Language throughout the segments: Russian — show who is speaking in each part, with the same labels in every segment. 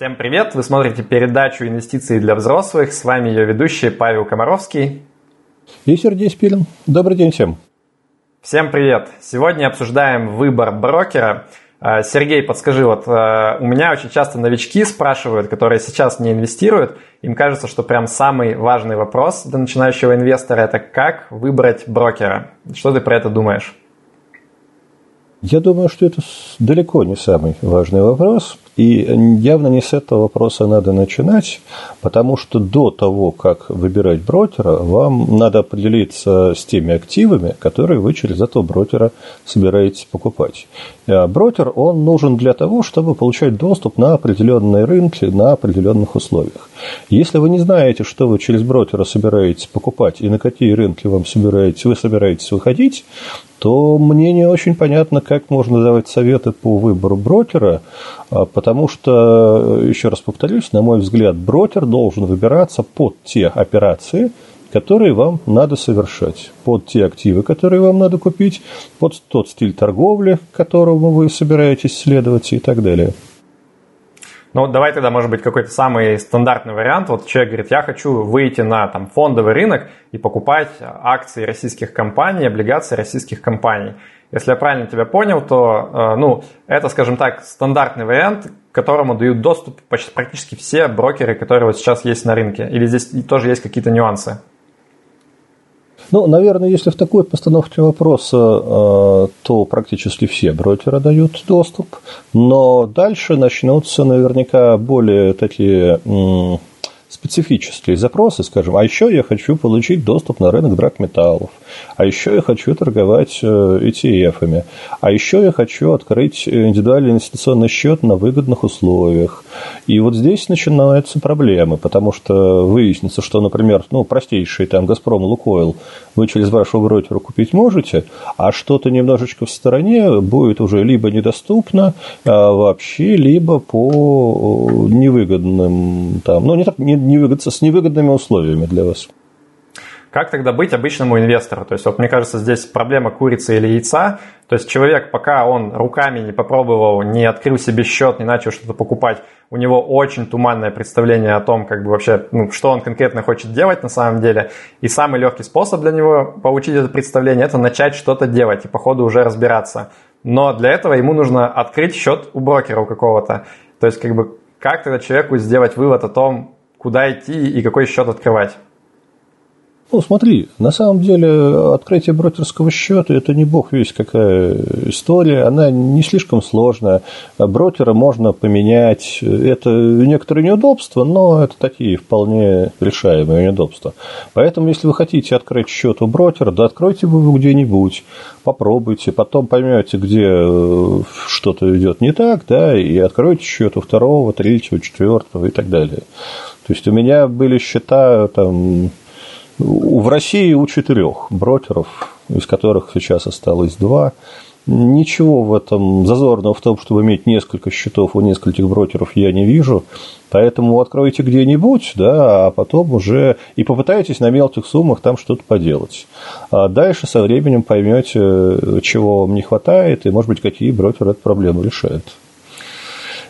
Speaker 1: Всем привет! Вы смотрите передачу «Инвестиции для взрослых». С вами ее ведущий Павел Комаровский.
Speaker 2: И Сергей Спилин. Добрый день всем.
Speaker 1: Всем привет! Сегодня обсуждаем выбор брокера. А, Сергей, подскажи, вот а, у меня очень часто новички спрашивают, которые сейчас не инвестируют, им кажется, что прям самый важный вопрос для начинающего инвестора – это как выбрать брокера. Что ты про это думаешь?
Speaker 2: Я думаю, что это далеко не самый важный вопрос, и явно не с этого вопроса надо начинать, потому что до того, как выбирать брокера, вам надо определиться с теми активами, которые вы через этого брокера собираетесь покупать. А брокер, он нужен для того, чтобы получать доступ на определенные рынки на определенных условиях. Если вы не знаете, что вы через брокера собираетесь покупать и на какие рынки вам собираетесь, вы собираетесь выходить, то мне не очень понятно, как можно давать советы по выбору брокера, потому что, еще раз повторюсь, на мой взгляд, брокер должен выбираться под те операции, которые вам надо совершать, под те активы, которые вам надо купить, под тот стиль торговли, которому вы собираетесь следовать и так далее.
Speaker 1: Ну, давай тогда, может быть, какой-то самый стандартный вариант. Вот человек говорит, я хочу выйти на там, фондовый рынок и покупать акции российских компаний, облигации российских компаний. Если я правильно тебя понял, то э, ну, это, скажем так, стандартный вариант, к которому дают доступ почти практически все брокеры, которые вот сейчас есть на рынке. Или здесь тоже есть какие-то нюансы?
Speaker 2: Ну, наверное, если в такой постановке вопроса, э, то практически все брокеры дают доступ, но дальше начнутся наверняка более такие специфические запросы, скажем, а еще я хочу получить доступ на рынок драгметаллов, а еще я хочу торговать ETF-ами, э, а еще я хочу открыть индивидуальный инвестиционный счет на выгодных условиях. И вот здесь начинаются проблемы, потому что выяснится, что, например, ну, простейший там «Газпром», «Лукойл» вы через вашего брокера купить можете, а что-то немножечко в стороне будет уже либо недоступно а вообще, либо по невыгодным там, ну, не так, не, невыгод, с невыгодными условиями для вас.
Speaker 1: Как тогда быть обычному инвестору? То есть, вот мне кажется, здесь проблема курицы или яйца. То есть, человек, пока он руками не попробовал, не открыл себе счет, не начал что-то покупать, у него очень туманное представление о том, как бы вообще, ну, что он конкретно хочет делать на самом деле. И самый легкий способ для него получить это представление – это начать что-то делать и по ходу уже разбираться. Но для этого ему нужно открыть счет у брокера у какого-то. То есть, как бы, как тогда человеку сделать вывод о том, куда идти и какой счет открывать?
Speaker 2: Ну, смотри, на самом деле открытие брокерского счета – это не бог весь какая история, она не слишком сложная. Брокера можно поменять, это некоторые неудобства, но это такие вполне решаемые неудобства. Поэтому, если вы хотите открыть счет у брокера, да откройте вы его где-нибудь, попробуйте, потом поймете, где э, что-то идет не так, да, и откройте счет у второго, третьего, четвертого и так далее. То есть у меня были счета там в России у четырех брокеров, из которых сейчас осталось два. Ничего в этом зазорного в том, чтобы иметь несколько счетов у нескольких брокеров, я не вижу. Поэтому откройте где-нибудь, да, а потом уже и попытайтесь на мелких суммах там что-то поделать. А дальше со временем поймете, чего вам не хватает, и, может быть, какие брокеры эту проблему решают.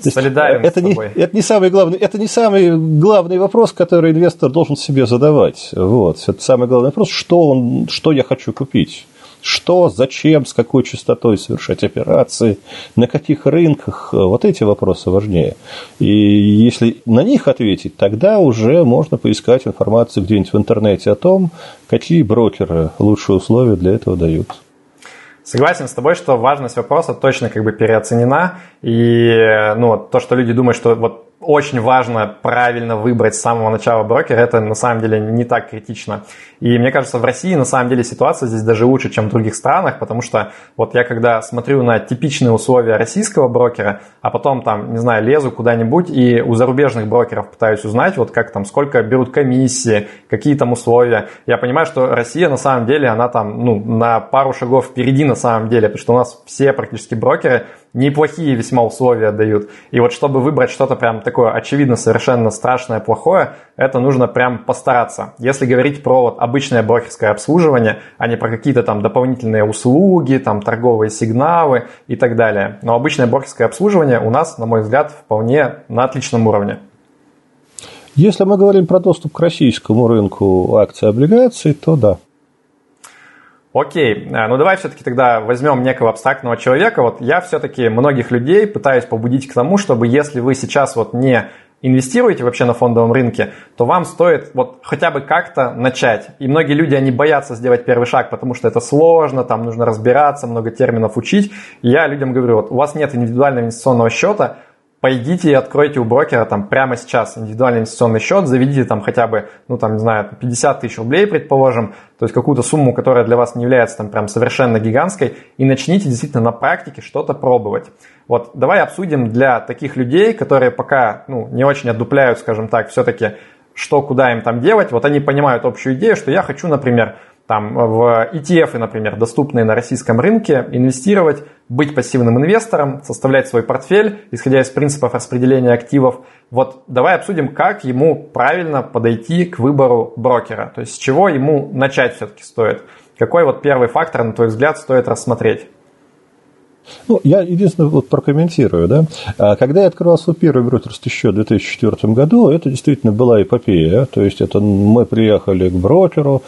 Speaker 1: Солидарен
Speaker 2: это, не, это, не самый главный, это не самый главный вопрос, который инвестор должен себе задавать. Вот. Это самый главный вопрос, что, он, что я хочу купить. Что, зачем, с какой частотой совершать операции, на каких рынках, вот эти вопросы важнее. И если на них ответить, тогда уже можно поискать информацию где-нибудь в интернете о том, какие брокеры лучшие условия для этого дают.
Speaker 1: Согласен с тобой, что важность вопроса точно как бы переоценена. И ну, то, что люди думают, что вот очень важно правильно выбрать с самого начала брокера, это на самом деле не так критично. И мне кажется, в России на самом деле ситуация здесь даже лучше, чем в других странах, потому что вот я когда смотрю на типичные условия российского брокера, а потом там, не знаю, лезу куда-нибудь и у зарубежных брокеров пытаюсь узнать, вот как там, сколько берут комиссии, какие там условия, я понимаю, что Россия на самом деле, она там, ну, на пару шагов впереди на самом деле, потому что у нас все практически брокеры неплохие весьма условия дают. И вот чтобы выбрать что-то прям такое очевидно совершенно страшное, плохое, это нужно прям постараться. Если говорить про вот обычное брокерское обслуживание, а не про какие-то там дополнительные услуги, там торговые сигналы и так далее. Но обычное брокерское обслуживание у нас, на мой взгляд, вполне на отличном уровне.
Speaker 2: Если мы говорим про доступ к российскому рынку акций и облигаций, то да.
Speaker 1: Окей, э, ну давай все-таки тогда возьмем некого абстрактного человека. Вот я все-таки многих людей пытаюсь побудить к тому, чтобы если вы сейчас вот не инвестируете вообще на фондовом рынке, то вам стоит вот хотя бы как-то начать. И многие люди, они боятся сделать первый шаг, потому что это сложно, там нужно разбираться, много терминов учить. И я людям говорю, вот у вас нет индивидуального инвестиционного счета, пойдите и откройте у брокера там прямо сейчас индивидуальный инвестиционный счет, заведите там хотя бы, ну там, не знаю, 50 тысяч рублей, предположим, то есть какую-то сумму, которая для вас не является там прям совершенно гигантской, и начните действительно на практике что-то пробовать. Вот давай обсудим для таких людей, которые пока ну, не очень отдупляют, скажем так, все-таки что, куда им там делать, вот они понимают общую идею, что я хочу, например, там, в ETF, например, доступные на российском рынке, инвестировать, быть пассивным инвестором, составлять свой портфель, исходя из принципов распределения активов. Вот давай обсудим, как ему правильно подойти к выбору брокера, то есть с чего ему начать все-таки стоит. Какой вот первый фактор, на твой взгляд, стоит рассмотреть?
Speaker 2: Ну, я единственное вот прокомментирую, да. А когда я открывал свой первый брокерский счет в 2004 году, это действительно была эпопея. То есть, это мы приехали к брокеру,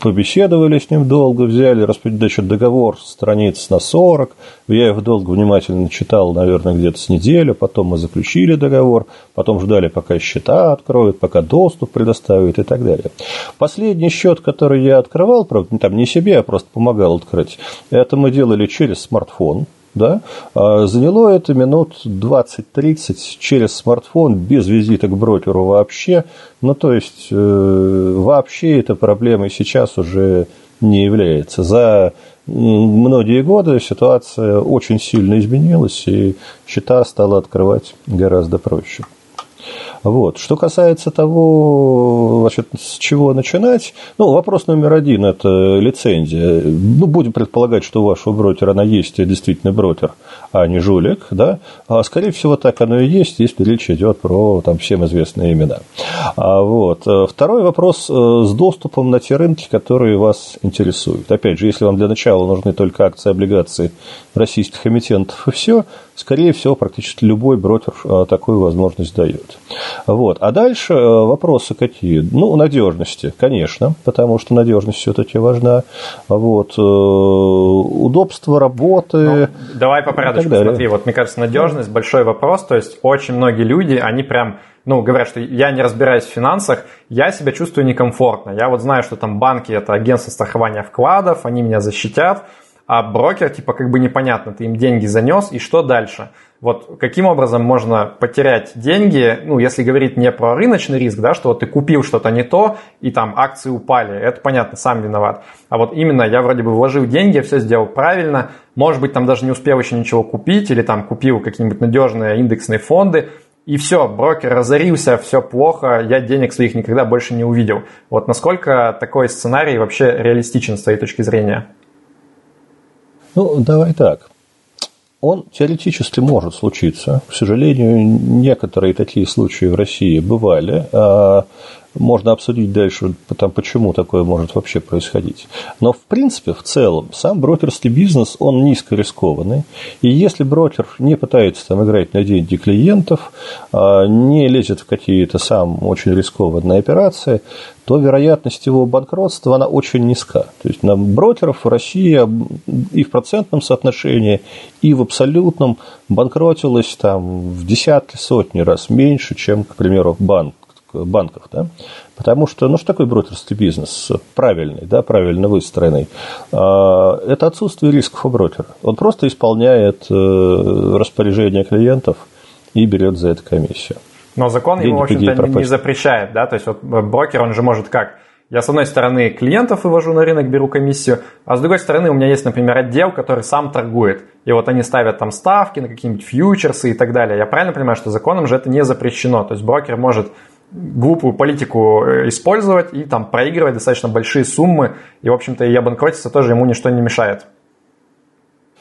Speaker 2: побеседовали с ним долго, взяли значит, договор страниц на 40. Я его долго внимательно читал, наверное, где-то с неделю. Потом мы заключили договор, потом ждали, пока счета откроют, пока доступ предоставят и так далее. Последний счет, который я открывал, правда, там не себе, а просто помогал открыть, это мы делали через смартфон да, а заняло это минут 20-30 через смартфон, без визита к брокеру вообще. Ну, то есть, э, вообще эта проблемой сейчас уже не является. За многие годы ситуация очень сильно изменилась, и счета стало открывать гораздо проще. Вот. Что касается того, значит, с чего начинать, ну, вопрос номер один – это лицензия. Ну, будем предполагать, что у вашего брокера она есть, действительно брокер, а не жулик, да, а, скорее всего, так оно и есть, если речь идет про там, всем известные имена. А, вот. Второй вопрос э, с доступом на те рынки, которые вас интересуют. Опять же, если вам для начала нужны только акции, облигации российских эмитентов и все, скорее всего, практически любой брокер а, такую возможность дает. Вот. А дальше э, вопросы какие? Ну, надежности, конечно, потому что надежность все-таки важна. Вот. Э, удобство работы.
Speaker 1: Ну, давай по порядку смотри. Вот, мне кажется, надежность большой вопрос. То есть, очень многие люди, они прям ну, говорят, что я не разбираюсь в финансах, я себя чувствую некомфортно. Я вот знаю, что там банки – это агентство страхования вкладов, они меня защитят, а брокер, типа, как бы непонятно, ты им деньги занес, и что дальше? Вот каким образом можно потерять деньги, ну, если говорить не про рыночный риск, да, что вот ты купил что-то не то, и там акции упали, это понятно, сам виноват. А вот именно я вроде бы вложил деньги, все сделал правильно, может быть, там даже не успел еще ничего купить, или там купил какие-нибудь надежные индексные фонды, и все, брокер разорился, все плохо, я денег своих никогда больше не увидел. Вот насколько такой сценарий вообще реалистичен с твоей точки зрения?
Speaker 2: Ну, давай так. Он теоретически может случиться. К сожалению, некоторые такие случаи в России бывали. Можно обсудить дальше, там, почему такое может вообще происходить. Но, в принципе, в целом, сам брокерский бизнес, он низкорискованный. И если брокер не пытается там играть на деньги клиентов, а не лезет в какие-то сам очень рискованные операции, то вероятность его банкротства, она очень низка. То есть, на брокеров в России и в процентном соотношении, и в абсолютном банкротилось там в десятки, сотни раз меньше, чем, к примеру, банк банков, да? Потому что, ну, что такое брокерский бизнес? Правильный, да, правильно выстроенный. А, это отсутствие рисков у брокера. Он просто исполняет э, распоряжение клиентов и берет за это комиссию.
Speaker 1: Но закон Деньги, ему, в общем-то, не запрещает, да? То есть, вот брокер, он же может как? Я, с одной стороны, клиентов вывожу на рынок, беру комиссию, а с другой стороны, у меня есть, например, отдел, который сам торгует. И вот они ставят там ставки на какие-нибудь фьючерсы и так далее. Я правильно понимаю, что законом же это не запрещено? То есть брокер может глупую политику э, использовать и там проигрывать достаточно большие суммы. И, в общем-то, и обанкротиться тоже ему ничто не мешает.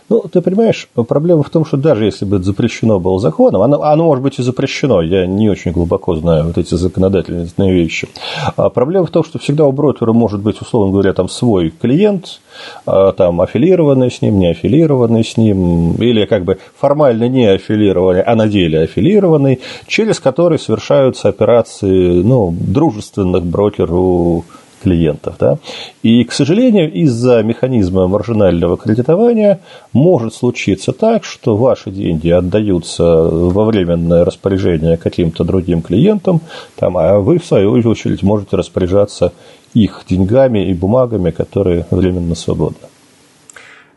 Speaker 2: Ну, ты понимаешь, проблема в том, что даже если бы это запрещено было законом, оно, оно может быть и запрещено, я не очень глубоко знаю вот эти законодательные вещи. А проблема в том, что всегда у брокера может быть, условно говоря, там свой клиент, а, там аффилированный с ним, не аффилированный с ним, или как бы формально не аффилированный, а на деле аффилированный, через который совершаются операции ну, дружественных брокеру клиентов. Да? И, к сожалению, из-за механизма маржинального кредитования может случиться так, что ваши деньги отдаются во временное распоряжение каким-то другим клиентам, там, а вы, в свою очередь, можете распоряжаться их деньгами и бумагами, которые временно свободны.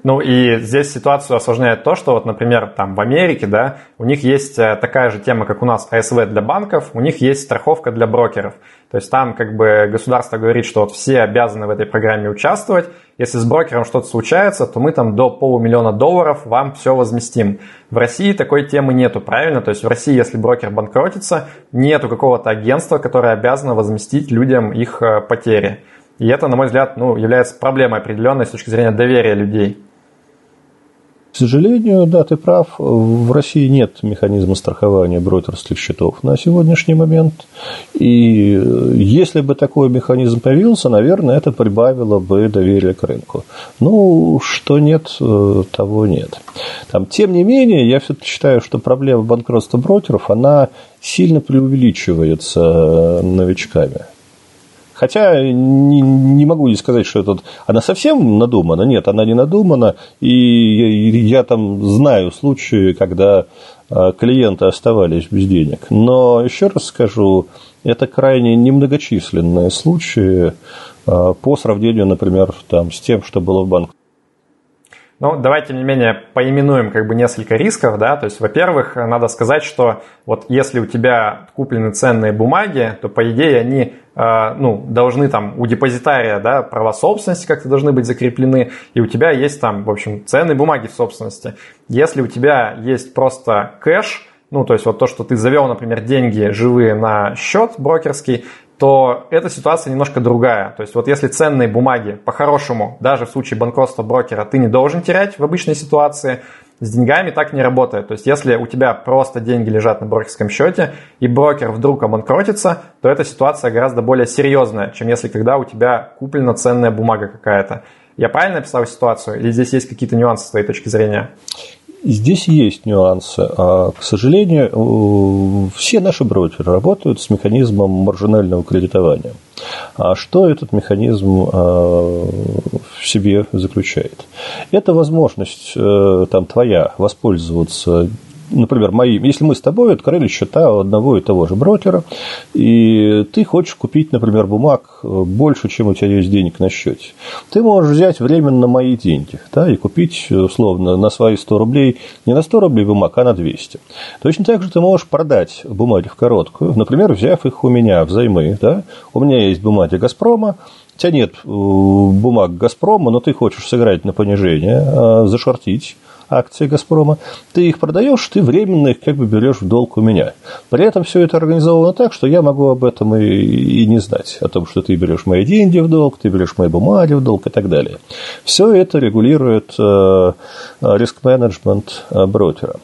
Speaker 1: Ну и здесь ситуацию осложняет то, что вот, например, там в Америке, да, у них есть э, такая же тема, как у нас АСВ для банков, у них есть страховка для брокеров. То есть там как бы государство говорит, что вот все обязаны в этой программе участвовать. Если с брокером что-то случается, то мы там до полумиллиона долларов вам все возместим. В России такой темы нету, правильно? То есть в России, если брокер банкротится, нету какого-то агентства, которое обязано возместить людям их э, потери. И это, на мой взгляд, ну, является проблемой определенной с точки зрения доверия людей.
Speaker 2: К сожалению, да, ты прав, в России нет механизма страхования брокерских счетов на сегодняшний момент. И если бы такой механизм появился, наверное, это прибавило бы доверие к рынку. Ну, что нет, э, того нет. Там, тем не менее, я все-таки считаю, что проблема банкротства брокеров, она сильно преувеличивается новичками. Хотя не, не могу не сказать, что это, она совсем надумана. Нет, она не надумана. И я, я там знаю случаи, когда а, клиенты оставались без денег. Но еще раз скажу, это крайне немногочисленные случаи а, по сравнению, например, там, с тем, что было в банке.
Speaker 1: Ну, давайте, тем не менее, поименуем как бы несколько рисков, да, то есть, во-первых, надо сказать, что вот если у тебя куплены ценные бумаги, то, по идее, они, ну, должны там у депозитария, да, права собственности как-то должны быть закреплены, и у тебя есть там, в общем, ценные бумаги в собственности. Если у тебя есть просто кэш, ну, то есть вот то, что ты завел, например, деньги живые на счет брокерский, то эта ситуация немножко другая. То есть вот если ценные бумаги по-хорошему, даже в случае банкротства брокера, ты не должен терять в обычной ситуации, с деньгами так не работает. То есть если у тебя просто деньги лежат на брокерском счете, и брокер вдруг обанкротится, то эта ситуация гораздо более серьезная, чем если когда у тебя куплена ценная бумага какая-то. Я правильно описал ситуацию? Или здесь есть какие-то нюансы с твоей точки зрения?
Speaker 2: Здесь есть нюансы. А, к сожалению, все наши брокеры работают с механизмом маржинального кредитования. А что этот механизм а, в себе заключает? Это возможность э, там, твоя воспользоваться например, мои, если мы с тобой открыли счета одного и того же брокера, и ты хочешь купить, например, бумаг э, больше, чем у тебя есть денег на счете, ты можешь взять временно мои деньги да, и купить, условно, на свои 100 рублей не на 100 рублей бумаг, а на 200. Точно так же ты можешь продать бумаги в короткую, например, взяв их у меня взаймы. Да? У меня есть бумаги «Газпрома», у тебя нет э, бумаг «Газпрома», но ты хочешь сыграть на понижение, э, зашортить акции «Газпрома», ты их продаешь, ты временно их как бы берешь в долг у меня. При этом все это организовано так, что я могу об этом и, и не знать, о том, что ты берешь мои деньги в долг, ты берешь мои бумаги в долг и так далее. Все это регулирует э, риск-менеджмент э, брокера.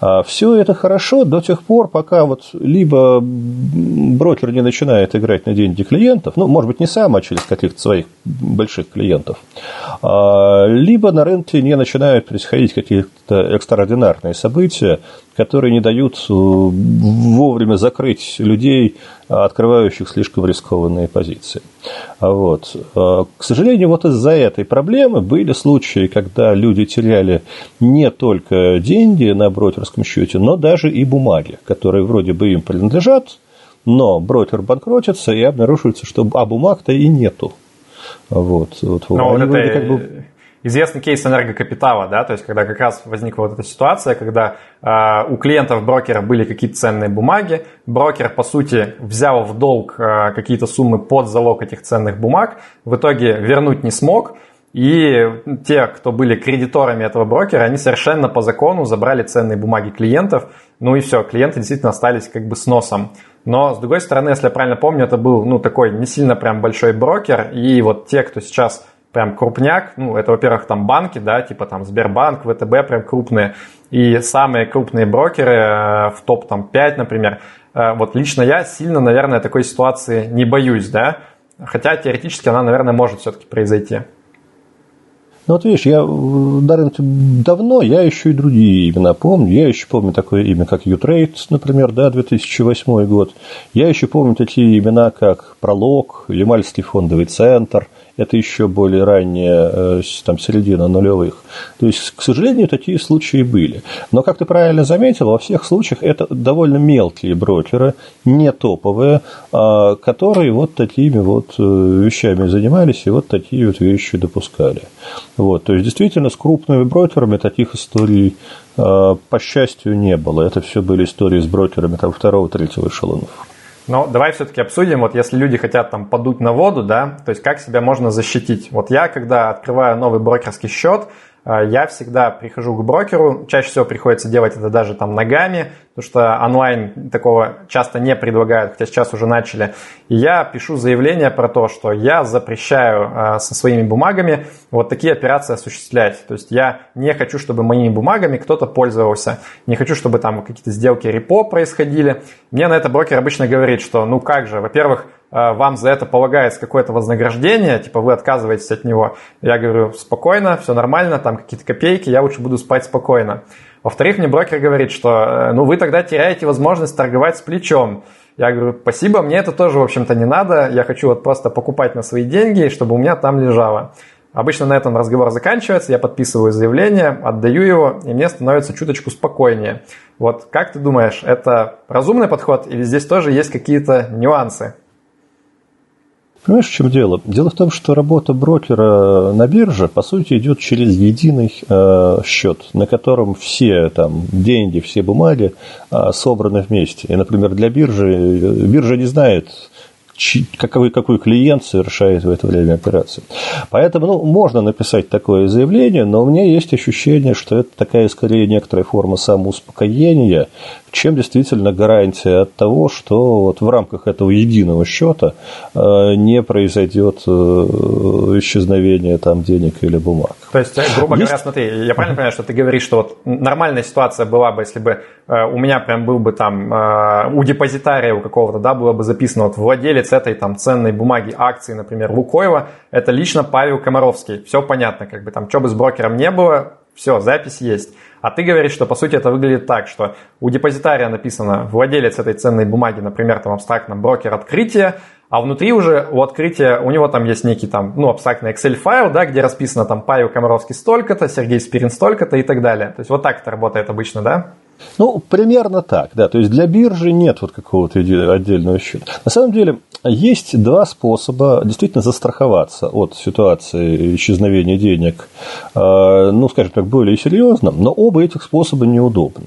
Speaker 2: А Все это хорошо до тех пор, пока вот либо брокер не начинает играть на деньги клиентов, ну, может быть, не сам, а через каких-то своих больших клиентов, а, либо на рынке не начинают происходить какие-то экстраординарные события, которые не дают э, вовремя закрыть людей, открывающих слишком рискованные позиции. А вот. Э, к сожалению, вот из-за этой проблемы были случаи, когда люди теряли не только деньги на брокерском счете, но даже и бумаги, которые вроде бы им принадлежат, но брокер банкротится и обнаруживается, что а бумаг-то и нету. Вот, вот,
Speaker 1: но вот это как бы известный кейс энергокапитала, да, то есть когда как раз возникла вот эта ситуация, когда э, у клиентов брокера были какие-то ценные бумаги, брокер, по сути, взял в долг э, какие-то суммы под залог этих ценных бумаг, в итоге вернуть не смог, и те, кто были кредиторами этого брокера, они совершенно по закону забрали ценные бумаги клиентов, ну и все, клиенты действительно остались как бы с носом. Но, с другой стороны, если я правильно помню, это был, ну, такой не сильно прям большой брокер, и вот те, кто сейчас прям крупняк, ну, это, во-первых, там банки, да, типа там Сбербанк, ВТБ прям крупные, и самые крупные брокеры э, в топ там 5, например, э, вот лично я сильно, наверное, такой ситуации не боюсь, да, хотя теоретически она, наверное, может все-таки произойти.
Speaker 2: Ну вот видишь, я Даррен, давно, я еще и другие имена помню. Я еще помню такое имя, как Utrade, например, да, 2008 год. Я еще помню такие имена, как Пролог, Ямальский фондовый центр – это еще более ранняя э, там, середина нулевых. То есть, к сожалению, такие случаи были. Но, как ты правильно заметил, во всех случаях это довольно мелкие брокеры, не топовые, а, которые вот такими вот э, вещами занимались и вот такие вот вещи допускали. Вот. То есть, действительно, с крупными брокерами таких историй э, по счастью, не было. Это все были истории с брокерами там, второго, третьего эшелонов.
Speaker 1: Но давай все-таки обсудим, вот если люди хотят там подуть на воду, да, то есть как себя можно защитить. Вот я, когда открываю новый брокерский счет, а, я всегда прихожу к брокеру, чаще всего приходится делать это даже там ногами, потому что онлайн такого часто не предлагают, хотя сейчас уже начали. И я пишу заявление про то, что я запрещаю а, со своими бумагами вот такие операции осуществлять. То есть я не хочу, чтобы моими бумагами кто-то пользовался, не хочу, чтобы там какие-то сделки репо происходили. Мне на это брокер обычно говорит, что ну как же, во-первых, Э, вам за это полагается какое-то вознаграждение, типа вы отказываетесь от него. Я говорю, спокойно, все нормально, там какие-то копейки, я лучше буду спать спокойно. Во-вторых, мне брокер говорит, что э, ну вы тогда теряете возможность торговать с плечом. Я говорю, спасибо, мне это тоже, в общем-то, не надо. Я хочу вот просто покупать на свои деньги, чтобы у меня там лежало. Обычно на этом разговор заканчивается, я подписываю заявление, отдаю его, и мне становится чуточку спокойнее. Вот как ты думаешь, это разумный подход или здесь тоже есть какие-то нюансы?
Speaker 2: Понимаешь, в чем дело? Дело в том, что работа брокера на бирже, по сути, идет через единый э, счет, на котором все там, деньги, все бумаги э, собраны вместе. И, например, для биржи, э, биржа не знает, какой, какой клиент совершает в это время операцию. Поэтому ну, можно написать такое заявление, но у меня есть ощущение, что это такая скорее некоторая форма самоуспокоения, чем действительно гарантия от того, что вот в рамках этого единого счета э, не произойдет э, исчезновение там денег или бумаг.
Speaker 1: То есть, э, грубо есть... говоря, смотри, я правильно понимаю, что ты говоришь, что вот нормальная ситуация была бы, если бы у меня прям был бы там у депозитария у какого-то, да, было бы записано вот владелец этой там ценной бумаги акции, например, Лукоева, это лично Павел Комаровский. Все понятно, как бы там, что бы с брокером не было, все, запись есть. А ты говоришь, что по сути это выглядит так, что у депозитария написано владелец этой ценной бумаги, например, там абстрактно брокер открытия, а внутри уже у открытия, у него там есть некий там, ну, абстрактный Excel файл, да, где расписано там Павел Комаровский столько-то, Сергей Спирин столько-то и так далее. То есть вот так это работает обычно, да?
Speaker 2: Ну, примерно так, да. То есть для биржи нет вот какого-то отдельного счета. На самом деле есть два способа действительно застраховаться от ситуации исчезновения денег, а, ну, скажем так, более серьезно, но оба этих способа неудобны.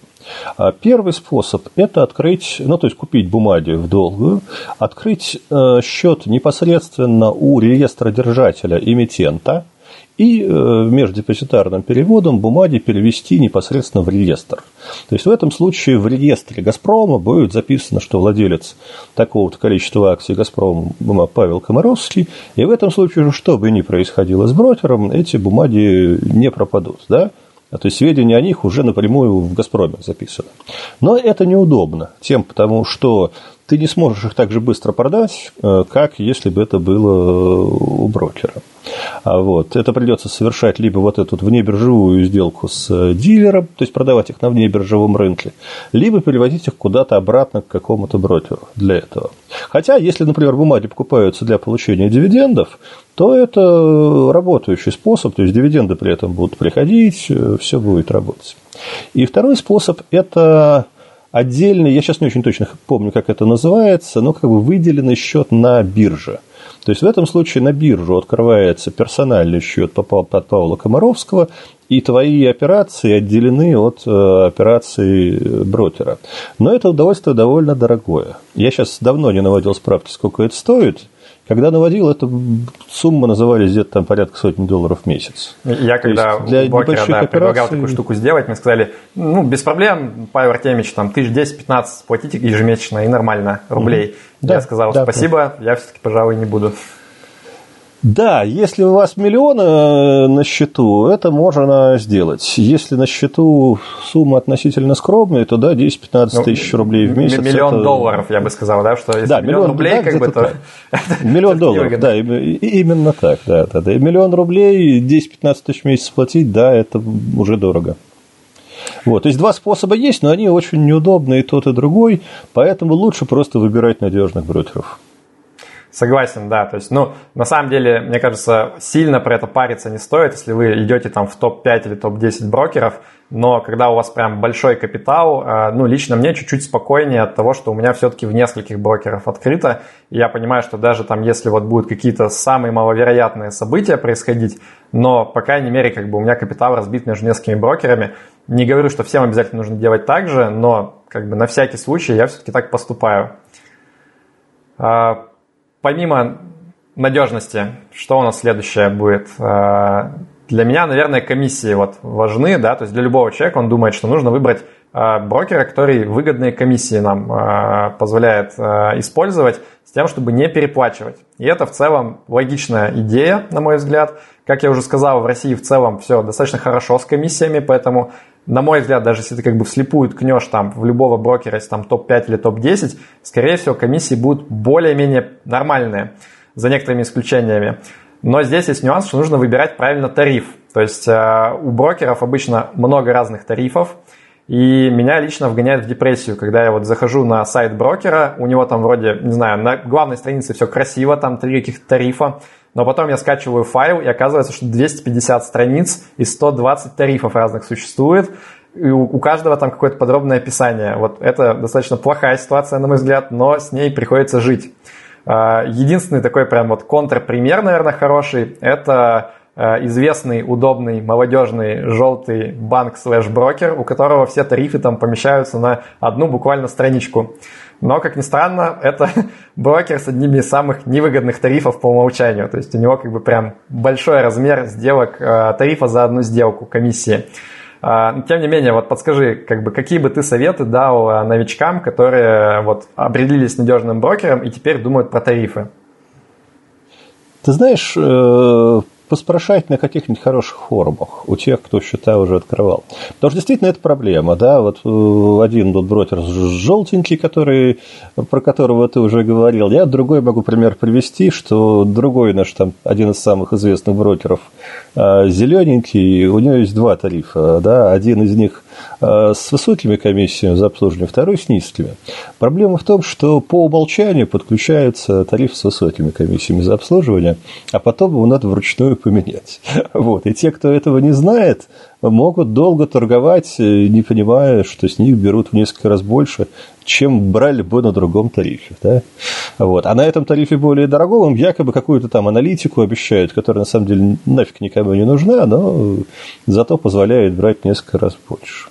Speaker 2: А первый способ – это открыть, ну, то есть купить бумаги в долгую, открыть э, счет непосредственно у реестра держателя эмитента – и э, междепозитарным переводом бумаги перевести непосредственно в реестр. То есть в этом случае в реестре «Газпрома» будет записано, что владелец такого-то количества акций «Газпрома» Павел Комаровский, и в этом случае, что бы ни происходило с брокером, эти бумаги не пропадут. Да? То есть сведения о них уже напрямую в «Газпроме» записаны. Но это неудобно тем, потому что ты не сможешь их так же быстро продать, э, как если бы это было у брокера. А вот. Это придется совершать либо вот эту внебиржевую сделку с э, дилером, то есть продавать их на внебиржевом рынке, либо переводить их куда-то обратно к какому-то брокеру для этого. Хотя, если, например, бумаги покупаются для получения дивидендов, то это работающий способ, то есть дивиденды при этом будут приходить, э, все будет работать. И второй способ – это отдельный, я сейчас не очень точно помню, как это называется, но как бы выделенный счет на бирже – то есть в этом случае на биржу открывается персональный счет под Павла Комаровского, и твои операции отделены от э, операций брокера. Но это удовольствие довольно дорогое. Я сейчас давно не наводил справки, сколько это стоит. Когда наводил, эта сумма назывались где-то там порядка сотни долларов в месяц.
Speaker 1: Я когда для брокера да, операций... предлагал такую штуку сделать, мне сказали, ну, без проблем, Павел Артемьевич, там, тысяч 10-15 платите ежемесячно и нормально рублей. Mm-hmm. Да, я сказал, да, спасибо, да. я все-таки, пожалуй, не буду.
Speaker 2: Да, если у вас миллион э, на счету, это можно сделать. Если на счету сумма относительно скромная, то да, 10-15 ну, тысяч рублей в месяц.
Speaker 1: Миллион это... долларов, я бы сказал, да, что если
Speaker 2: да, миллион, миллион рублей, да, как бы, то... Миллион долларов, да, именно так, да, да, да. Миллион рублей, 10-15 тысяч в месяц платить, да, это уже дорого. Вот, то есть два способа есть, но они очень неудобные, и тот, и другой, поэтому лучше просто выбирать надежных брокеров.
Speaker 1: Согласен, да. То есть, ну, на самом деле, мне кажется, сильно про это париться не стоит, если вы идете там в топ-5 или топ-10 брокеров, но когда у вас прям большой капитал, э, ну, лично мне чуть-чуть спокойнее от того, что у меня все-таки в нескольких брокеров открыто, и я понимаю, что даже там, если вот будут какие-то самые маловероятные события происходить, но, по крайней мере, как бы у меня капитал разбит между несколькими брокерами, не говорю, что всем обязательно нужно делать так же, но как бы на всякий случай я все-таки так поступаю. Помимо надежности, что у нас следующее будет? А, для меня, наверное, комиссии вот важны, да, то есть для любого человека он думает, что нужно выбрать а, брокера, который выгодные комиссии нам а, позволяет использовать с тем, чтобы не переплачивать. И это в целом логичная идея, на мой взгляд. Как я уже сказал, в России в целом все достаточно хорошо с комиссиями, поэтому на мой взгляд, даже если ты как бы вслепую ткнешь там в любого брокера, если там топ-5 или топ-10, скорее всего, комиссии будут более-менее нормальные, за некоторыми исключениями. Но здесь есть нюанс, что нужно выбирать правильно тариф. То есть э, у брокеров обычно много разных тарифов, и меня лично вгоняет в депрессию, когда я вот захожу на сайт брокера, у него там вроде, не знаю, на главной странице все красиво, там три каких-то тарифа, но потом я скачиваю файл, и оказывается, что 250 страниц и 120 тарифов разных существует. И у, у каждого там какое-то подробное описание. Вот это достаточно плохая ситуация, на мой взгляд, но с ней приходится жить. А, единственный такой прям вот контрпример, наверное, хороший, это известный, удобный, молодежный, желтый банк slash брокер, у которого все тарифы там помещаются на одну буквально страничку. Но, как ни странно, это брокер с одними из самых невыгодных тарифов по умолчанию. То есть у него как бы прям большой размер сделок, э, тарифа за одну сделку, комиссии. Э, тем не менее, вот подскажи, как бы, какие бы ты советы дал э, новичкам, которые вот определились надежным брокером и теперь думают про тарифы?
Speaker 2: Ты знаешь, поспрашать на каких-нибудь хороших форумах у тех, кто счета уже открывал. Потому что действительно это проблема, да, вот э, один тут брокер желтенький, который, про которого ты уже говорил, я другой могу пример привести, что другой наш там, один из самых известных брокеров, э, зелененький, у него есть два тарифа, да, один из них с высокими комиссиями за обслуживание, второй с низкими. Проблема в том, что по умолчанию подключается тариф с высокими комиссиями за обслуживание, а потом его надо вручную поменять. Вот. И те, кто этого не знает, могут долго торговать, э, не понимая, что с них берут в несколько раз больше, чем брали бы на другом тарифе. Да? Вот. А на этом тарифе более дорогом якобы какую-то там аналитику обещают, которая на самом деле нафиг никому не нужна, но зато позволяет брать несколько раз больше.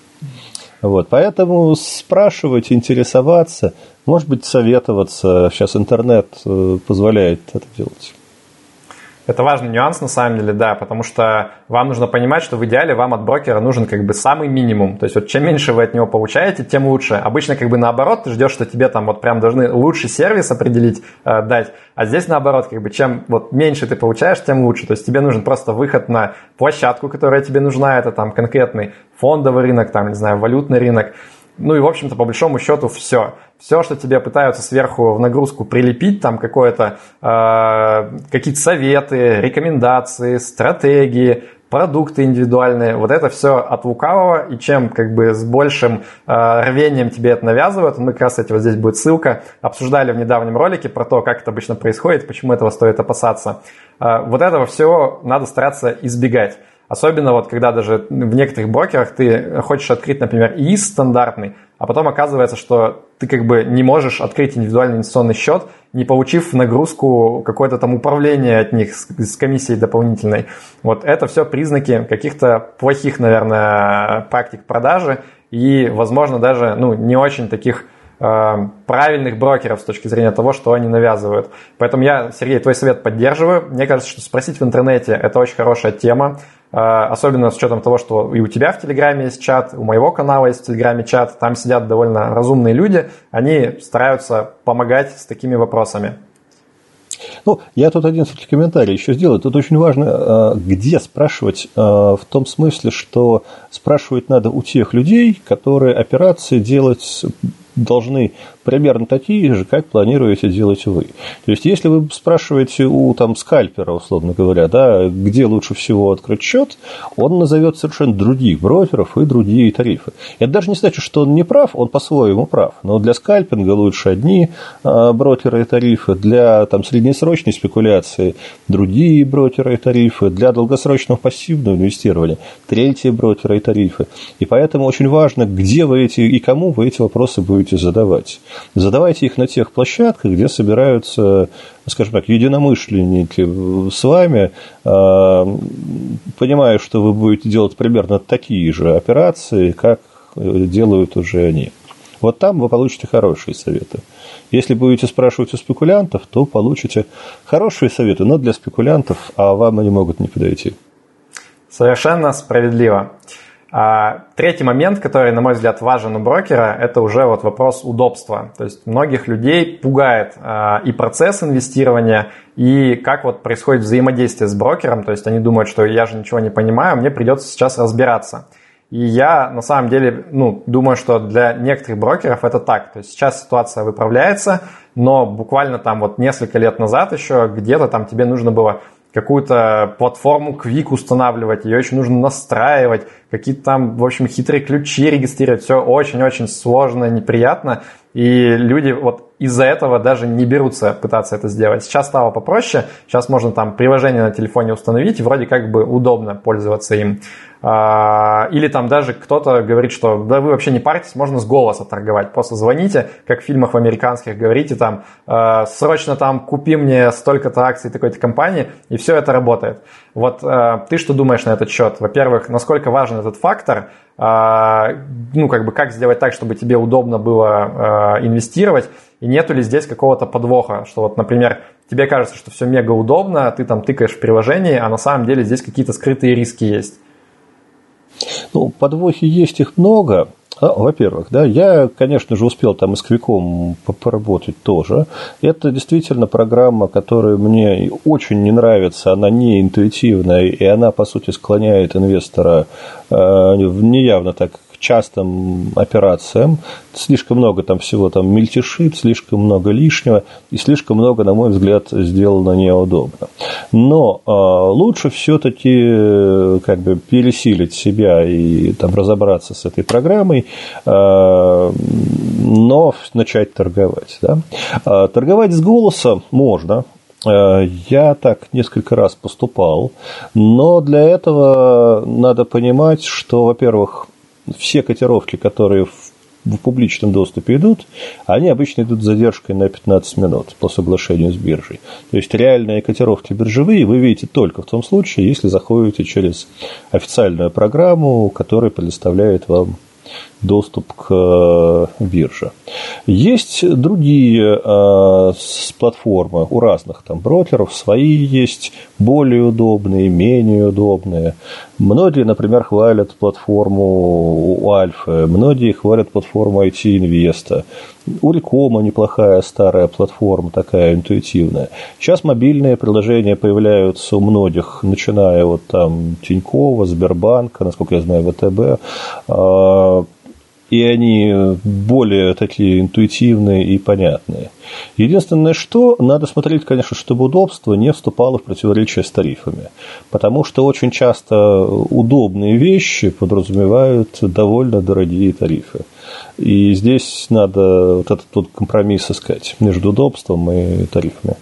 Speaker 2: Вот, поэтому спрашивать, интересоваться, может быть, советоваться. Сейчас интернет э, позволяет это делать.
Speaker 1: Это важный нюанс на самом деле, да, потому что вам нужно понимать, что в идеале вам от брокера нужен как бы самый минимум. То есть вот чем меньше вы от него получаете, тем лучше. Обычно как бы наоборот, ты ждешь, что тебе там вот прям должны лучший сервис определить, э, дать. А здесь наоборот, как бы чем вот меньше ты получаешь, тем лучше. То есть тебе нужен просто выход на площадку, которая тебе нужна, это там конкретный фондовый рынок, там, не знаю, валютный рынок. Ну и, в общем-то, по большому счету все. Все, что тебе пытаются сверху в нагрузку прилепить, там какое-то, э, какие-то советы, рекомендации, стратегии, продукты индивидуальные, вот это все от лукавого, и чем как бы с большим э, рвением тебе это навязывают, мы как раз, кстати, вот здесь будет ссылка, обсуждали в недавнем ролике про то, как это обычно происходит, почему этого стоит опасаться. Э, вот этого всего надо стараться избегать. Особенно вот когда даже в некоторых брокерах ты хочешь открыть, например, ИИС стандартный, а потом оказывается, что ты как бы не можешь открыть индивидуальный инвестиционный счет, не получив нагрузку какое-то там управление от них с, с комиссией дополнительной. Вот это все признаки каких-то плохих, наверное, практик продажи и, возможно, даже ну, не очень таких правильных брокеров с точки зрения того, что они навязывают. Поэтому я, Сергей, твой совет поддерживаю. Мне кажется, что спросить в интернете – это очень хорошая тема. А, особенно с учетом того, что и у тебя в Телеграме есть чат, у моего канала есть в Телеграме чат, там сидят довольно разумные люди, они стараются помогать с такими вопросами.
Speaker 2: Ну, я тут один все-таки комментарий еще сделаю. Тут очень важно, э, где спрашивать, э, в том смысле, что спрашивать надо у тех людей, которые операции делать должны примерно такие же, как планируете делать вы. То есть, если вы спрашиваете у там, скальпера, условно говоря, да, где лучше всего открыть счет, он назовет совершенно других брокеров и другие тарифы. Это даже не значит, что он не прав, он по-своему прав. Но для скальпинга лучше одни а, брокеры и тарифы, для там, среднесрочной спекуляции другие брокеры и тарифы, для долгосрочного пассивного инвестирования третьи брокеры и тарифы. И поэтому очень важно, где вы эти и кому вы эти вопросы будете задавать. Задавайте их на тех площадках, где собираются, скажем так, единомышленники с вами, а, понимая, что вы будете делать примерно такие же операции, как делают уже они. Вот там вы получите хорошие советы. Если будете спрашивать у спекулянтов, то получите хорошие советы, но для спекулянтов, а вам они могут не подойти.
Speaker 1: Совершенно справедливо. А третий момент, который, на мой взгляд, важен у брокера, это уже вот вопрос удобства. То есть многих людей пугает а, и процесс инвестирования, и как вот происходит взаимодействие с брокером. То есть они думают, что я же ничего не понимаю, мне придется сейчас разбираться. И я на самом деле ну, думаю, что для некоторых брокеров это так. То есть сейчас ситуация выправляется, но буквально там вот несколько лет назад еще где-то там тебе нужно было какую-то платформу Quick устанавливать, ее очень нужно настраивать, какие-то там, в общем, хитрые ключи регистрировать, все очень-очень сложно, неприятно, и люди вот из-за этого даже не берутся пытаться это сделать. Сейчас стало попроще, сейчас можно там приложение на телефоне установить, и вроде как бы удобно пользоваться им. А, или там даже кто-то говорит, что да вы вообще не паритесь, можно с голоса торговать. Просто звоните, как в фильмах в американских, говорите там, «А, срочно там купи мне столько-то акций такой-то компании, и все это работает. Вот а, ты что думаешь на этот счет? Во-первых, насколько важен этот фактор? Ну, как бы, как сделать так, чтобы тебе удобно было инвестировать? И нету ли здесь какого-то подвоха, что вот, например, тебе кажется, что все мега удобно, ты там тыкаешь в приложении, а на самом деле здесь какие-то скрытые риски есть?
Speaker 2: Ну, подвохи есть их много. А, во-первых, да, я, конечно же, успел там и с Квиком поработать тоже. Это действительно программа, которая мне очень не нравится, она не интуитивная, и она, по сути, склоняет инвестора э, неявно так частым операциям. Слишком много там всего там мельтешит, слишком много лишнего, и слишком много, на мой взгляд, сделано неудобно. Но э, лучше все-таки э, как бы пересилить себя и там разобраться с этой программой, э, но начать торговать. Да? Э, торговать с голоса можно, я так несколько раз поступал, но для этого надо понимать, что, во-первых, все котировки, которые в в публичном доступе идут, они обычно идут с задержкой на 15 минут по соглашению с биржей. То есть реальные котировки биржевые вы видите только в том случае, если заходите через официальную программу, которая предоставляет вам доступ к э, бирже. Есть другие э, платформы у разных там брокеров, свои есть, более удобные, менее удобные. Многие, например, хвалят платформу у Альфа, многие хвалят платформу IT Investa. У Рекома неплохая старая платформа, такая интуитивная. Сейчас мобильные приложения появляются у многих, начиная вот там Тинькова, Сбербанка, насколько я знаю, ВТБ а, и они более такие интуитивные и понятные. Единственное, что надо смотреть, конечно, чтобы удобство не вступало в противоречие с тарифами, потому что очень часто удобные вещи подразумевают довольно дорогие тарифы. И здесь надо вот этот вот компромисс искать между удобством и тарифами.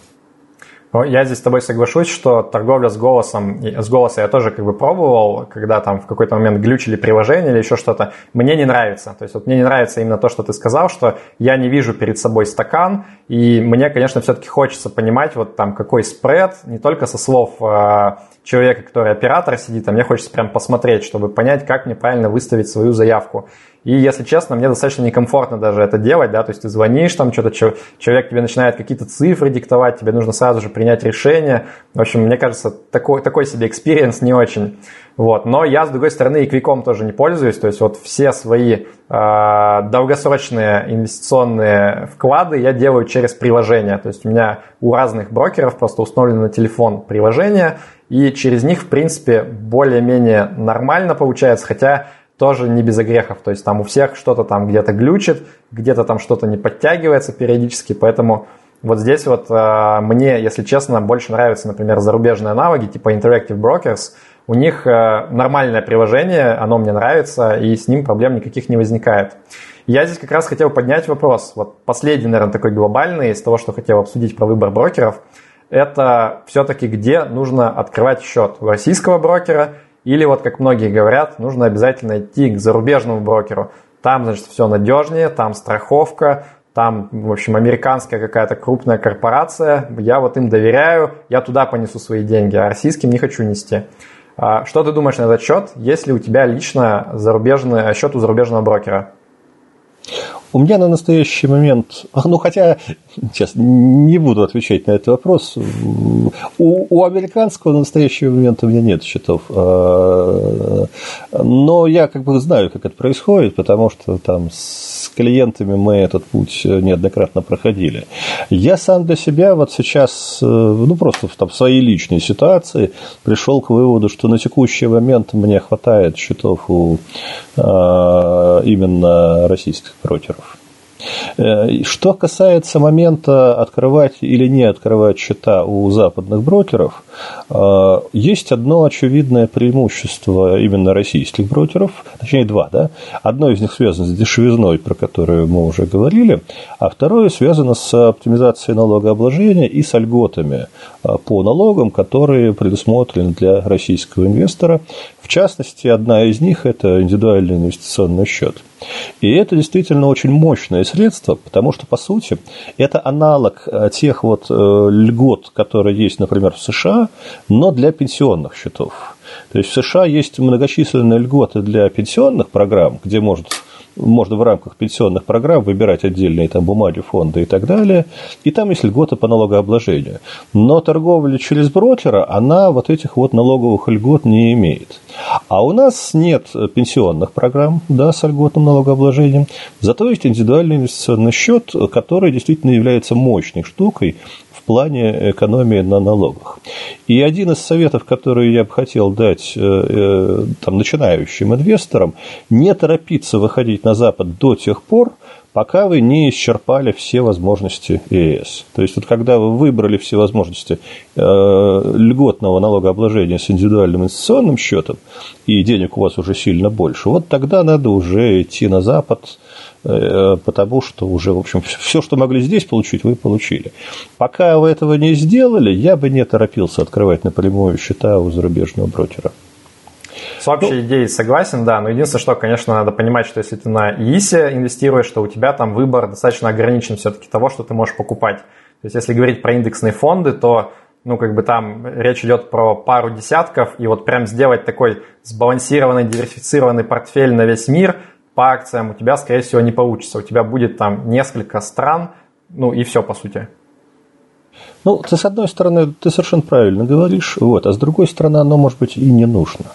Speaker 1: Я здесь с тобой соглашусь, что торговля с голосом, с голоса я тоже как бы пробовал, когда там в какой-то момент глючили приложение или еще что-то. Мне не нравится. То есть вот мне не нравится именно то, что ты сказал, что я не вижу перед собой стакан, и мне, конечно, все-таки хочется понимать вот там какой спред, не только со слов э, человека, который оператор сидит, а мне хочется прям посмотреть, чтобы понять, как мне правильно выставить свою заявку. И, если честно, мне достаточно некомфортно даже это делать, да, то есть ты звонишь, там что-то, человек тебе начинает какие-то цифры диктовать, тебе нужно сразу же принять решение. В общем, мне кажется, такой, такой себе experience не очень. Вот. Но я, с другой стороны, и квиком тоже не пользуюсь. То есть вот все свои э, долгосрочные инвестиционные вклады я делаю через приложение. То есть у меня у разных брокеров просто установлено на телефон приложение, и через них, в принципе, более-менее нормально получается, хотя тоже не без огрехов. То есть там у всех что-то там где-то глючит, где-то там что-то не подтягивается периодически, поэтому вот здесь вот э, мне, если честно, больше нравятся, например, зарубежные аналоги типа Interactive Brokers – у них э, нормальное приложение, оно мне нравится, и с ним проблем никаких не возникает. Я здесь как раз хотел поднять вопрос. Вот последний, наверное, такой глобальный из того, что хотел обсудить про выбор брокеров, это все-таки где нужно открывать счет у российского брокера или вот как многие говорят, нужно обязательно идти к зарубежному брокеру. Там, значит, все надежнее, там страховка, там, в общем, американская какая-то крупная корпорация, я вот им доверяю, я туда понесу свои деньги, а российским не хочу нести. А что ты думаешь на этот счет, есть ли у тебя лично зарубежный счет у зарубежного брокера?
Speaker 2: У меня на настоящий момент, ну хотя, сейчас не буду отвечать на этот вопрос, у, у американского на настоящий момент у меня нет счетов, а, но я как бы знаю, как это происходит, потому что там с клиентами мы этот путь неоднократно проходили. Я сам для себя вот сейчас, ну просто в там, своей личной ситуации пришел к выводу, что на текущий момент мне хватает счетов у а, именно российских брокеров. Э, что касается момента открывать или не открывать счета у западных брокеров, э, есть одно очевидное преимущество именно российских брокеров, точнее два, да? Одно из них связано с дешевизной, про которую мы уже говорили, а второе связано с оптимизацией налогообложения и с льготами э, по налогам, которые предусмотрены для российского инвестора. В частности, одна из них – это индивидуальный инвестиционный счет. И это действительно очень мощное средство, потому что, по сути, это аналог э, тех вот э, льгот, которые есть, например, в США, но для пенсионных счетов. То есть в США есть многочисленные льготы для пенсионных программ, где может можно в рамках пенсионных программ выбирать отдельные там бумаги, фонды и так далее. И там есть льготы по налогообложению. Но торговля через брокера, она вот этих вот налоговых льгот не имеет. А у нас нет пенсионных программ да, с льготным налогообложением. Зато есть индивидуальный инвестиционный счет, который действительно является мощной штукой, в плане экономии на налогах. И один из советов, который я бы хотел дать э, э, там, начинающим инвесторам, не торопиться выходить на Запад до тех пор, пока вы не исчерпали все возможности ЕС. То есть, вот когда вы выбрали все возможности э, льготного налогообложения с индивидуальным инвестиционным счетом, и денег у вас уже сильно больше, вот тогда надо уже идти на Запад, потому что уже, в общем, все, что могли здесь получить, вы получили. Пока вы этого не сделали, я бы не торопился открывать напрямую счета у зарубежного брокера.
Speaker 1: С общей ну, идеей согласен, да, но единственное, что, конечно, надо понимать, что если ты на ИИСе инвестируешь, то у тебя там выбор достаточно ограничен все-таки того, что ты можешь покупать. То есть, если говорить про индексные фонды, то ну, как бы там речь идет про пару десятков, и вот прям сделать такой сбалансированный, диверсифицированный портфель на весь мир – по акциям у тебя, скорее всего, не получится. У тебя будет там несколько стран, ну и все, по сути.
Speaker 2: Ну, ты, с одной стороны, ты совершенно правильно говоришь, вот, а с другой стороны, оно, может быть, и не нужно.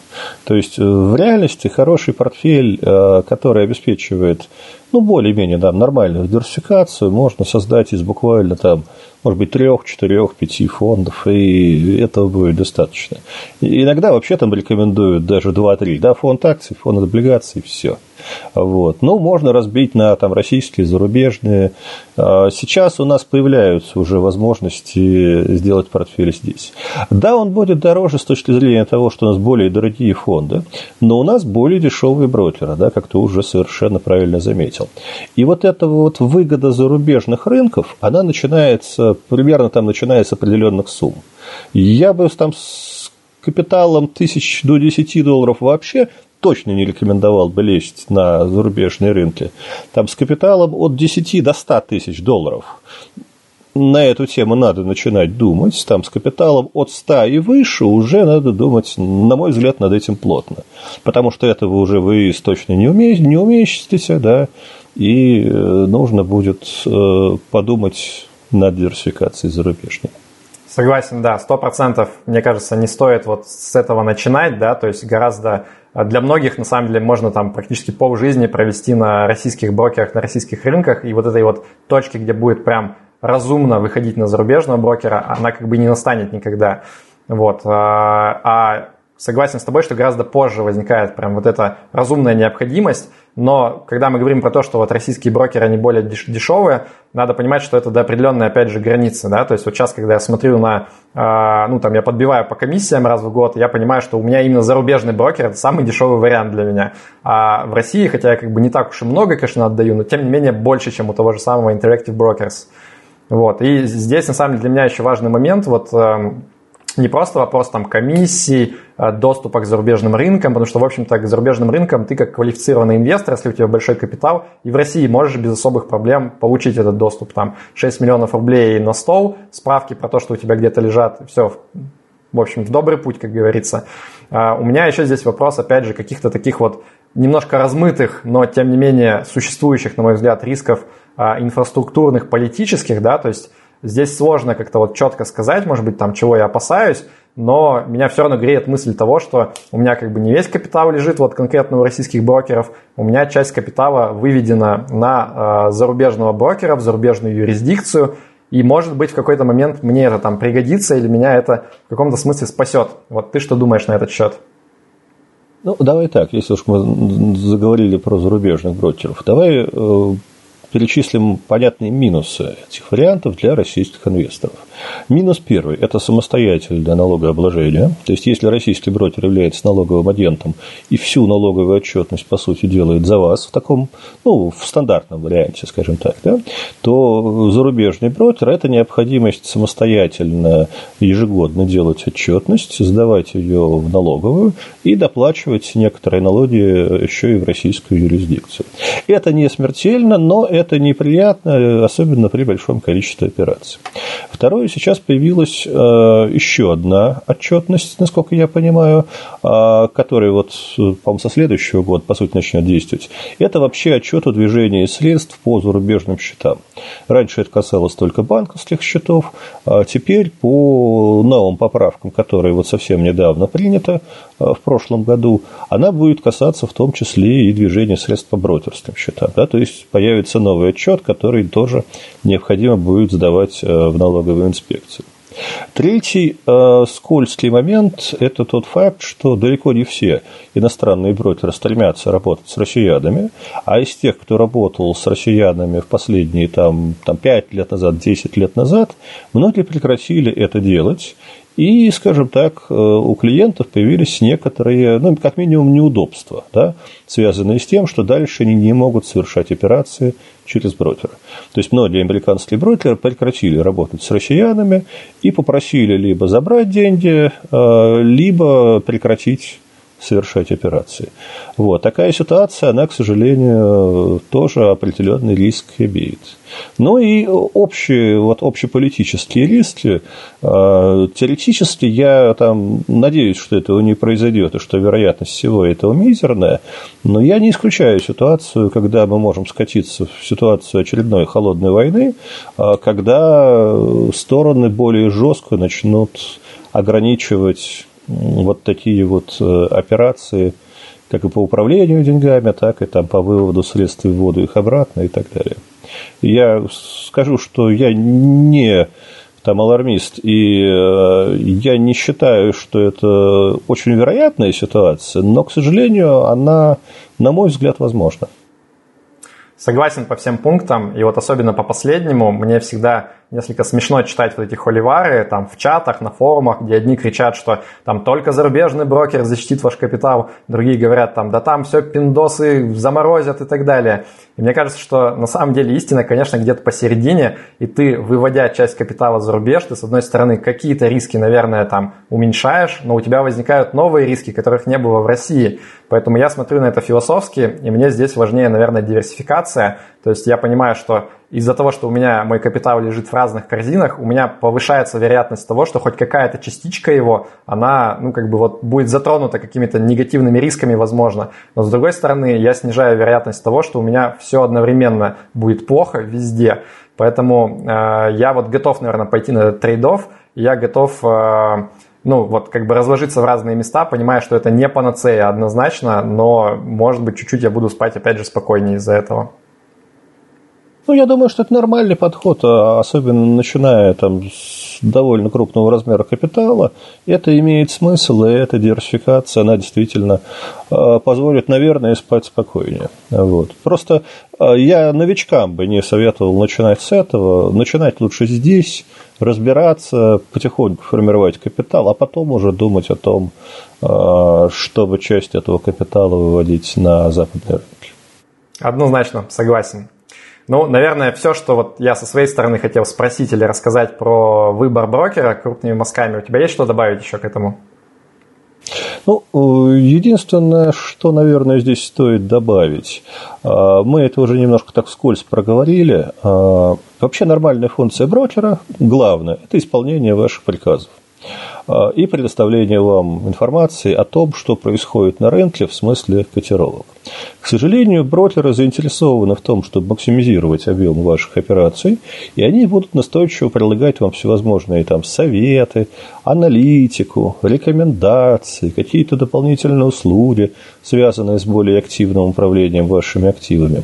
Speaker 2: То есть, э, в реальности хороший портфель, э, который обеспечивает, ну, более-менее, да, нормальную диверсификацию, можно создать из буквально там, может быть, трех, четырех, пяти фондов, и этого будет достаточно. И иногда вообще там рекомендуют даже два-три, да, фонд акций, фонд облигаций, все. Вот. Ну, можно разбить на там, российские, зарубежные. А, сейчас у нас появляются уже возможности сделать портфель здесь. Да, он будет дороже с точки зрения того, что у нас более дорогие фонды, но у нас более дешевые брокеры, да, как ты уже совершенно правильно заметил. И вот эта вот выгода зарубежных рынков, она начинается, примерно там начинается определенных сумм. Я бы там с капиталом тысяч до 10 долларов вообще точно не рекомендовал бы лезть на зарубежные рынки. Там с капиталом от 10 до 100 тысяч долларов. на эту тему надо начинать думать, там с капиталом от 100 и выше уже надо думать, на мой взгляд, над этим плотно. Потому что этого уже вы точно не, умеете, не умеете, да, и э, нужно будет э, подумать над диверсификацией зарубежной.
Speaker 1: Согласен, да, сто процентов, мне кажется, не стоит вот с этого начинать, да, то есть гораздо а для многих, на самом деле, можно там практически полжизни провести на российских брокерах, на российских рынках, и вот этой вот точки, где будет прям разумно выходить на зарубежного брокера, она как бы не настанет никогда. Вот. А, а согласен с тобой, что гораздо позже возникает прям вот эта разумная необходимость, но когда мы говорим про то, что вот российские брокеры, они более дешевые, надо понимать, что это до определенной, опять же, границы, да, то есть вот сейчас, когда я смотрю на, э, ну, там, я подбиваю по комиссиям раз в год, я понимаю, что у меня именно зарубежный брокер – это самый дешевый вариант для меня. А в России, хотя я как бы не так уж и много, конечно, отдаю, но тем не менее больше, чем у того же самого Interactive Brokers. Вот, и здесь, на самом деле, для меня еще важный момент, вот, э, не просто вопрос там комиссий, доступа к зарубежным рынкам, потому что, в общем-то, к зарубежным рынкам ты как квалифицированный инвестор, если у тебя большой капитал, и в России можешь без особых проблем получить этот доступ. Там 6 миллионов рублей на стол, справки про то, что у тебя где-то лежат, все, в общем, в добрый путь, как говорится. А, у меня еще здесь вопрос, опять же, каких-то таких вот немножко размытых, но тем не менее существующих, на мой взгляд, рисков а, инфраструктурных, политических, да, то есть Здесь сложно как-то вот четко сказать, может быть, там, чего я опасаюсь, но меня все равно греет мысль того, что у меня как бы не весь капитал лежит вот конкретно у российских брокеров, у меня часть капитала выведена на э, зарубежного брокера, в зарубежную юрисдикцию, и может быть в какой-то момент мне это там пригодится или меня это в каком-то смысле спасет. Вот ты что думаешь на этот счет?
Speaker 2: Ну, давай так, если уж мы заговорили про зарубежных брокеров, давай э, перечислим понятные минусы этих вариантов для российских инвесторов. Минус первый – это самостоятельное налогообложение. То есть, если российский брокер является налоговым агентом и всю налоговую отчетность, по сути, делает за вас в таком, ну, в стандартном варианте, скажем так, да, то зарубежный брокер – это необходимость самостоятельно ежегодно делать отчетность, сдавать ее в налоговую и доплачивать некоторые налоги еще и в российскую юрисдикцию. Это не смертельно, но это неприятно, особенно при большом количестве операций. Второе, сейчас появилась э, еще одна отчетность, насколько я понимаю, э, которая вот, по-моему, со следующего года, по сути, начнет действовать. Это вообще отчет о движении средств по зарубежным счетам. Раньше это касалось только банковских счетов, а теперь по новым поправкам, которые вот совсем недавно приняты э, в прошлом году, она будет касаться в том числе и движения средств по брокерским счетам. Да? То есть появится новый отчет, который тоже необходимо будет сдавать в налоговую инспекцию. Третий э, скользкий момент – это тот факт, что далеко не все иностранные брокеры стремятся работать с россиянами, а из тех, кто работал с россиянами в последние там, там, 5 лет назад, 10 лет назад, многие прекратили это делать, и, скажем так, э, у клиентов появились некоторые, ну, как минимум, неудобства, да, связанные с тем, что дальше они не могут совершать операции через брокера. То есть многие американские брокеры прекратили работать с россиянами и попросили либо забрать деньги, э, либо прекратить совершать операции. Вот. Такая ситуация, она, к сожалению, тоже определенный риск имеет. Ну и общие, вот общеполитические риски. А, теоретически я там надеюсь, что этого не произойдет, и что вероятность всего этого мизерная, но я не исключаю ситуацию, когда мы можем скатиться в ситуацию очередной холодной войны, а, когда стороны более жестко начнут ограничивать вот такие вот э, операции, как и по управлению деньгами, так и там по выводу средств и вводу их обратно и так далее. Я скажу, что я не там алармист, и э, я не считаю, что это очень вероятная ситуация, но, к сожалению, она, на мой взгляд, возможна.
Speaker 1: Согласен по всем пунктам, и вот особенно по последнему, мне всегда несколько смешно читать вот эти холивары там в чатах, на форумах, где одни кричат, что там только зарубежный брокер защитит ваш капитал, другие говорят там, да там все пиндосы заморозят и так далее. И мне кажется, что на самом деле истина, конечно, где-то посередине, и ты, выводя часть капитала за рубеж, ты, с одной стороны, какие-то риски, наверное, там уменьшаешь, но у тебя возникают новые риски, которых не было в России. Поэтому я смотрю на это философски, и мне здесь важнее, наверное, диверсификация. То есть я понимаю, что из-за того, что у меня мой капитал лежит в разных корзинах, у меня повышается вероятность того, что хоть какая-то частичка его, она, ну, как бы вот будет затронута какими-то негативными рисками, возможно. Но с другой стороны, я снижаю вероятность того, что у меня все одновременно будет плохо везде. Поэтому э, я вот готов, наверное, пойти на этот трейдов, я готов э, ну, вот как бы разложиться в разные места, понимая, что это не панацея однозначно, но, может быть, чуть-чуть я буду спать, опять же, спокойнее из-за этого.
Speaker 2: Ну, я думаю, что это нормальный подход, а особенно начиная там с довольно крупного размера капитала. Это имеет смысл, и эта диверсификация, она действительно а, позволит, наверное, спать спокойнее. Вот. Просто а, я новичкам бы не советовал начинать с этого. Начинать лучше здесь, разбираться, потихоньку формировать капитал, а потом уже думать о том, чтобы часть этого капитала выводить на западные рынки.
Speaker 1: Однозначно, согласен. Ну, наверное, все, что вот я со своей стороны хотел спросить или рассказать про выбор брокера крупными мазками. У тебя есть что добавить еще к этому?
Speaker 2: Ну, э, единственное, что, наверное, здесь стоит добавить, а, мы это уже немножко так вскользь проговорили. А, вообще нормальная функция брокера, главное, это исполнение ваших приказов. И предоставление вам информации о том, что происходит на рынке в смысле котировок. К сожалению, брокеры заинтересованы в том, чтобы максимизировать объем ваших операций, и они будут настойчиво предлагать вам всевозможные там советы, аналитику, рекомендации, какие-то дополнительные услуги, связанные с более активным управлением вашими активами.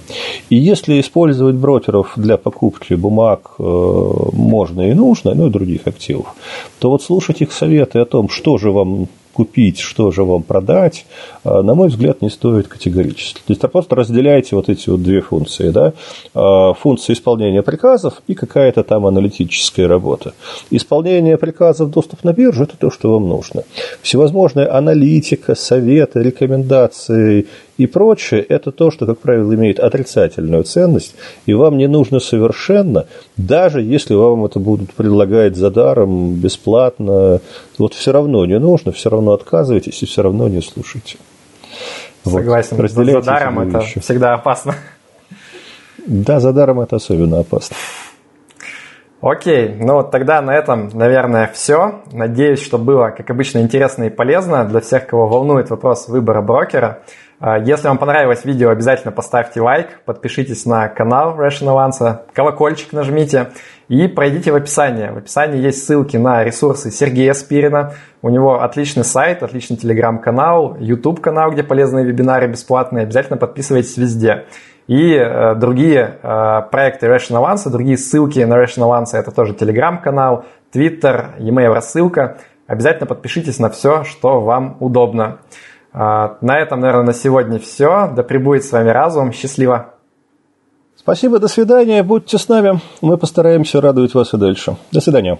Speaker 2: И если использовать брокеров для покупки бумаг э, можно и нужно, ну и других активов, то вот слушать их советы о том, что же вам купить, что же вам продать, а, на мой взгляд, не стоит категорически. То есть просто разделяйте вот эти вот две функции. Да? А, функция исполнения приказов и какая-то там аналитическая работа. Исполнение приказов, доступ на биржу – это то, что вам нужно. Всевозможная аналитика, советы, рекомендации и прочее, это то, что, как правило, имеет отрицательную ценность, и вам не нужно совершенно, даже если вам это будут предлагать за даром, бесплатно, вот все равно не нужно, все равно отказывайтесь и все равно не слушайте.
Speaker 1: Согласен, вот, за даром это вещи. всегда опасно.
Speaker 2: Да, за даром это особенно опасно.
Speaker 1: Окей, ну вот тогда на этом, наверное, все. Надеюсь, что было, как обычно, интересно и полезно для всех, кого волнует вопрос выбора брокера. А, если вам понравилось видео, обязательно поставьте лайк, подпишитесь на канал Rational Answer, колокольчик нажмите и пройдите в описание. В описании есть ссылки на ресурсы Сергея Спирина. У него отличный сайт, отличный телеграм-канал, YouTube-канал, где полезные вебинары бесплатные. Обязательно подписывайтесь везде. И э, другие э, проекты Rational Answer, другие ссылки на Rational Answer, это тоже телеграм-канал, Twitter, e-mail рассылка. Обязательно подпишитесь на все, что вам удобно. А, на этом, наверное, на сегодня все. Да пребудет с вами разум. Счастливо.
Speaker 2: Спасибо, до свидания. Будьте с нами. Мы постараемся радовать вас и дальше. До свидания.